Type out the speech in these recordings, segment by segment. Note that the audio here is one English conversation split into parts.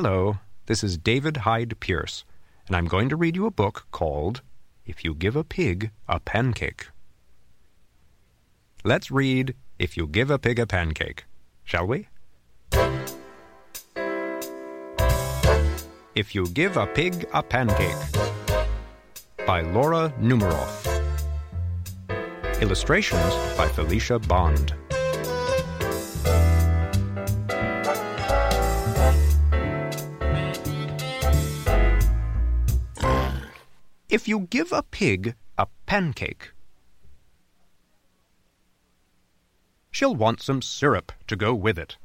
Hello, this is David Hyde Pierce, and I'm going to read you a book called If You Give a Pig a Pancake. Let's read If You Give a Pig a Pancake, shall we? If You Give a Pig a Pancake by Laura Numeroff. Illustrations by Felicia Bond. If you give a pig a pancake, she'll want some syrup to go with it.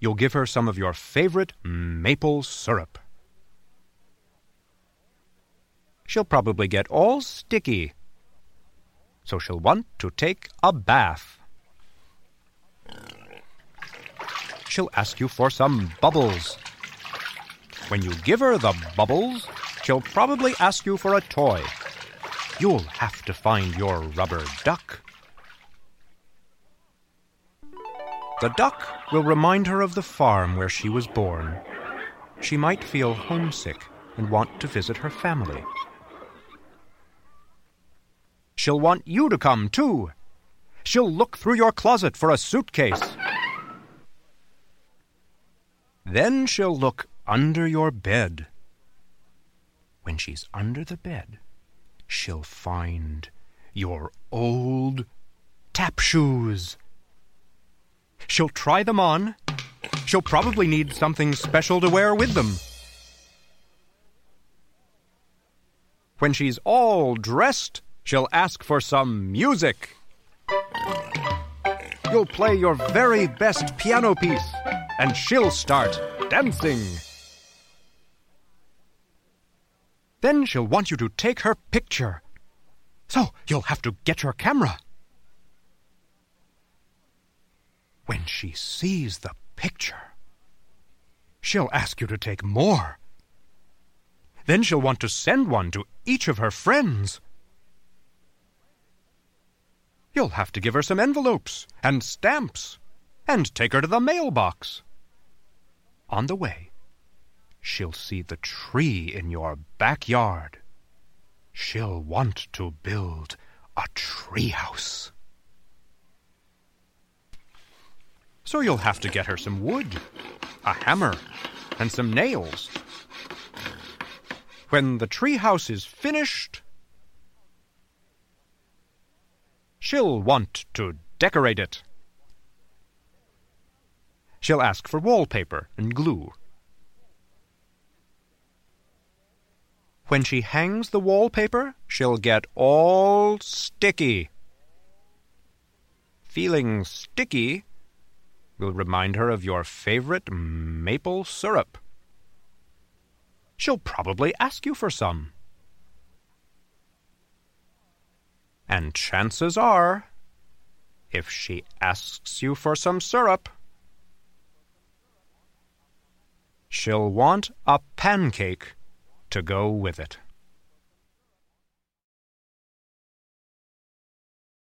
You'll give her some of your favorite maple syrup. She'll probably get all sticky, so she'll want to take a bath. She'll ask you for some bubbles. When you give her the bubbles, she'll probably ask you for a toy. You'll have to find your rubber duck. The duck will remind her of the farm where she was born. She might feel homesick and want to visit her family. She'll want you to come, too. She'll look through your closet for a suitcase. Then she'll look under your bed. When she's under the bed, she'll find your old tap shoes. She'll try them on. She'll probably need something special to wear with them. When she's all dressed, she'll ask for some music. You'll play your very best piano piece, and she'll start dancing. Then she'll want you to take her picture. So you'll have to get your camera. When she sees the picture, she'll ask you to take more. Then she'll want to send one to each of her friends. You'll have to give her some envelopes and stamps and take her to the mailbox. On the way, she'll see the tree in your backyard. She'll want to build a treehouse. So you'll have to get her some wood, a hammer, and some nails. When the treehouse is finished, she'll want to decorate it. She'll ask for wallpaper and glue. When she hangs the wallpaper, she'll get all sticky. Feeling sticky will remind her of your favorite maple syrup. She'll probably ask you for some. And chances are, if she asks you for some syrup, she'll want a pancake to go with it.